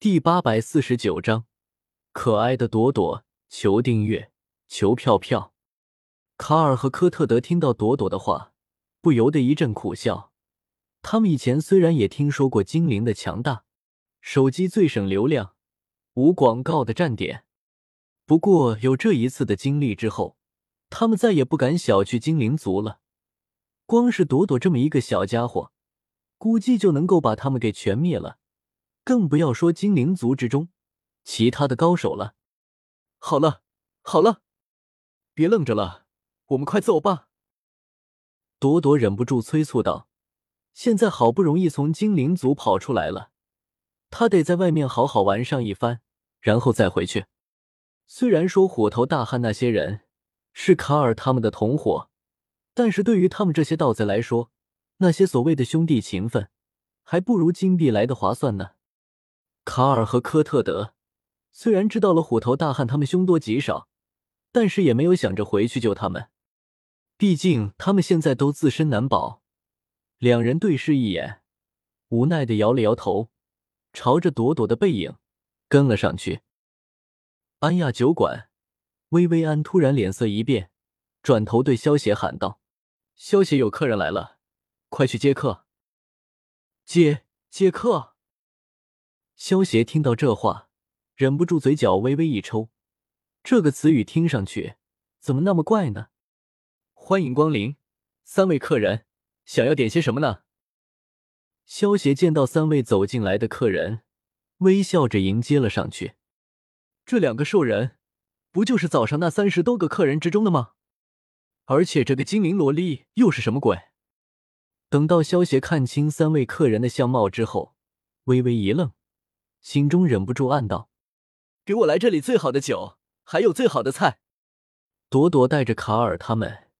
第八百四十九章，可爱的朵朵，求订阅，求票票。卡尔和科特德听到朵朵的话，不由得一阵苦笑。他们以前虽然也听说过精灵的强大，手机最省流量，无广告的站点。不过有这一次的经历之后，他们再也不敢小觑精灵族了。光是朵朵这么一个小家伙，估计就能够把他们给全灭了。更不要说精灵族之中其他的高手了。好了，好了，别愣着了，我们快走吧！朵朵忍不住催促道：“现在好不容易从精灵族跑出来了，他得在外面好好玩上一番，然后再回去。虽然说虎头大汉那些人是卡尔他们的同伙，但是对于他们这些盗贼来说，那些所谓的兄弟情分，还不如金币来的划算呢。”卡尔和科特德虽然知道了虎头大汉他们凶多吉少，但是也没有想着回去救他们，毕竟他们现在都自身难保。两人对视一眼，无奈的摇了摇头，朝着朵朵的背影跟了上去。安亚酒馆，薇薇安突然脸色一变，转头对萧邪喊道：“萧邪，有客人来了，快去接客。”接接客。萧协听到这话，忍不住嘴角微微一抽。这个词语听上去怎么那么怪呢？欢迎光临，三位客人想要点些什么呢？萧协见到三位走进来的客人，微笑着迎接了上去。这两个兽人，不就是早上那三十多个客人之中的吗？而且这个精灵萝莉又是什么鬼？等到萧协看清三位客人的相貌之后，微微一愣。心中忍不住暗道：“给我来这里最好的酒，还有最好的菜。”朵朵带着卡尔他们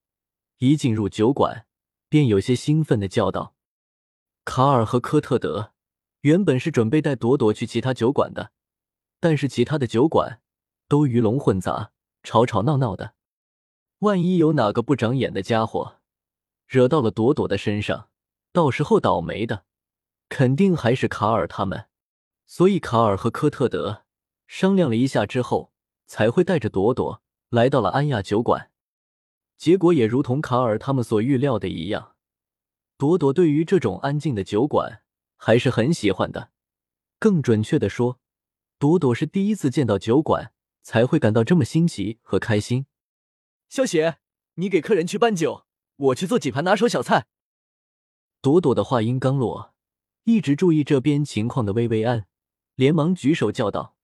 一进入酒馆，便有些兴奋的叫道：“卡尔和科特德原本是准备带朵朵去其他酒馆的，但是其他的酒馆都鱼龙混杂，吵吵闹闹的，万一有哪个不长眼的家伙惹到了朵朵的身上，到时候倒霉的肯定还是卡尔他们。”所以，卡尔和科特德商量了一下之后，才会带着朵朵来到了安亚酒馆。结果也如同卡尔他们所预料的一样，朵朵对于这种安静的酒馆还是很喜欢的。更准确的说，朵朵是第一次见到酒馆，才会感到这么新奇和开心。萧邪，你给客人去搬酒，我去做几盘拿手小菜。朵朵的话音刚落，一直注意这边情况的薇薇安。连忙举手叫道：“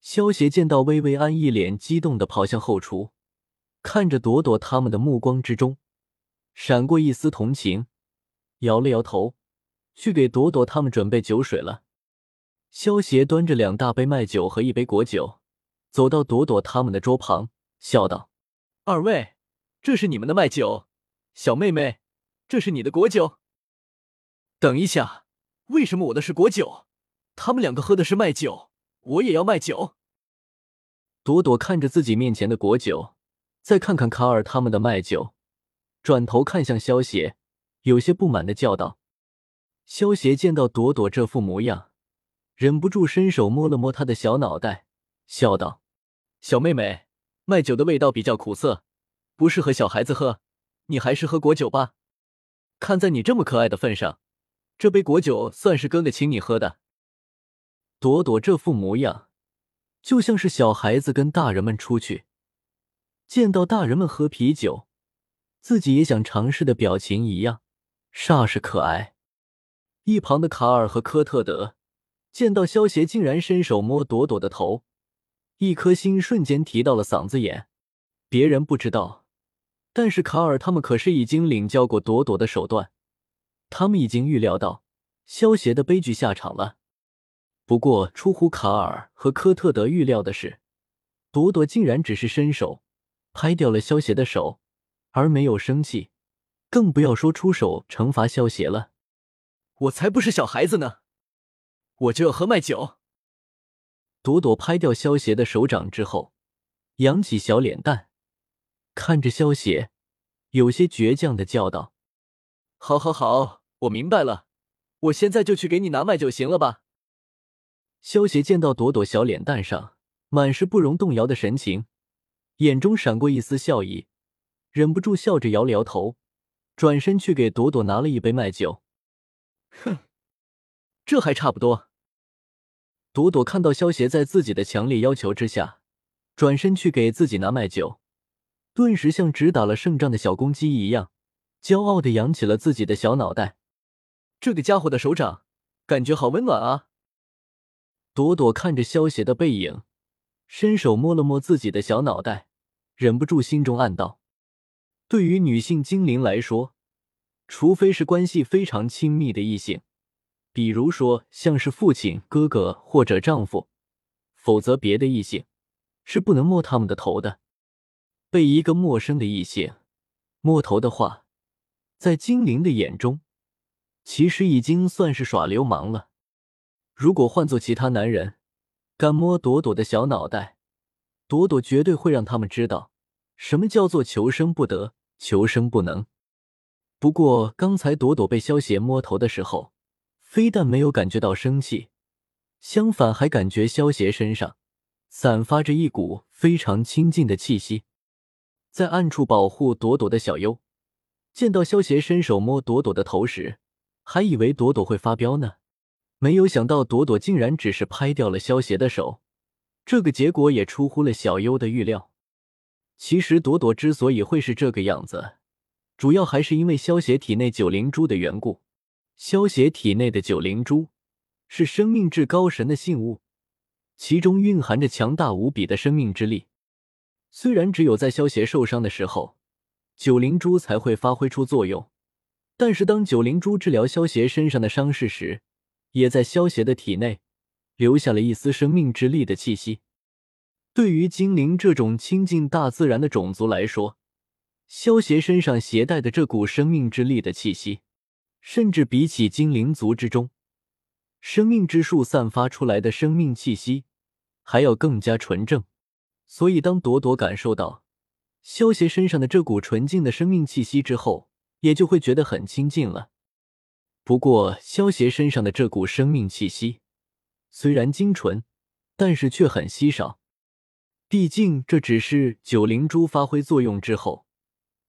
萧协见到薇薇安一脸激动的跑向后厨，看着朵朵他们的目光之中闪过一丝同情，摇了摇头，去给朵朵他们准备酒水了。”萧协端着两大杯麦酒和一杯果酒，走到朵朵他们的桌旁，笑道：“二位，这是你们的麦酒，小妹妹，这是你的果酒。等一下，为什么我的是果酒？”他们两个喝的是麦酒，我也要麦酒。朵朵看着自己面前的果酒，再看看卡尔他们的麦酒，转头看向萧邪，有些不满的叫道：“萧邪，见到朵朵这副模样，忍不住伸手摸了摸她的小脑袋，笑道：‘小妹妹，麦酒的味道比较苦涩，不适合小孩子喝，你还是喝果酒吧。看在你这么可爱的份上，这杯果酒算是哥哥请你喝的。’”朵朵这副模样，就像是小孩子跟大人们出去，见到大人们喝啤酒，自己也想尝试的表情一样，煞是可爱。一旁的卡尔和科特德见到萧协竟然伸手摸朵朵的头，一颗心瞬间提到了嗓子眼。别人不知道，但是卡尔他们可是已经领教过朵朵的手段，他们已经预料到萧协的悲剧下场了。不过，出乎卡尔和科特德预料的是，朵朵竟然只是伸手拍掉了萧邪的手，而没有生气，更不要说出手惩罚萧邪了。我才不是小孩子呢，我就要喝麦酒。朵朵拍掉萧邪的手掌之后，扬起小脸蛋，看着萧邪，有些倔强的叫道：“好，好，好，我明白了，我现在就去给你拿麦酒，行了吧？”萧协见到朵朵小脸蛋上满是不容动摇的神情，眼中闪过一丝笑意，忍不住笑着摇了摇头，转身去给朵朵拿了一杯麦酒。哼，这还差不多。朵朵看到萧协在自己的强烈要求之下，转身去给自己拿麦酒，顿时像只打了胜仗的小公鸡一样，骄傲的扬起了自己的小脑袋。这个家伙的手掌，感觉好温暖啊！朵朵看着萧协的背影，伸手摸了摸自己的小脑袋，忍不住心中暗道：对于女性精灵来说，除非是关系非常亲密的异性，比如说像是父亲、哥哥或者丈夫，否则别的异性是不能摸他们的头的。被一个陌生的异性摸头的话，在精灵的眼中，其实已经算是耍流氓了。如果换做其他男人，敢摸朵朵的小脑袋，朵朵绝对会让他们知道什么叫做求生不得，求生不能。不过刚才朵朵被萧邪摸头的时候，非但没有感觉到生气，相反还感觉萧邪身上散发着一股非常亲近的气息。在暗处保护朵朵的小优，见到萧邪伸手摸朵朵的头时，还以为朵朵会发飙呢。没有想到，朵朵竟然只是拍掉了萧邪的手，这个结果也出乎了小优的预料。其实，朵朵之所以会是这个样子，主要还是因为萧邪体内九灵珠的缘故。萧邪体内的九灵珠是生命至高神的信物，其中蕴含着强大无比的生命之力。虽然只有在萧邪受伤的时候，九灵珠才会发挥出作用，但是当九灵珠治疗萧邪身上的伤势时，也在萧邪的体内留下了一丝生命之力的气息。对于精灵这种亲近大自然的种族来说，萧邪身上携带的这股生命之力的气息，甚至比起精灵族之中生命之树散发出来的生命气息还要更加纯正。所以，当朵朵感受到萧邪身上的这股纯净的生命气息之后，也就会觉得很亲近了。不过，萧邪身上的这股生命气息虽然精纯，但是却很稀少。毕竟这只是九灵珠发挥作用之后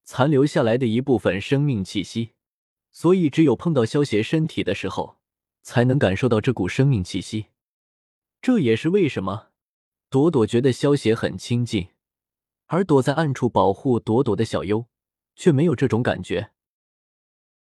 残留下来的一部分生命气息，所以只有碰到萧邪身体的时候，才能感受到这股生命气息。这也是为什么朵朵觉得萧邪很亲近，而躲在暗处保护朵朵的小优却没有这种感觉。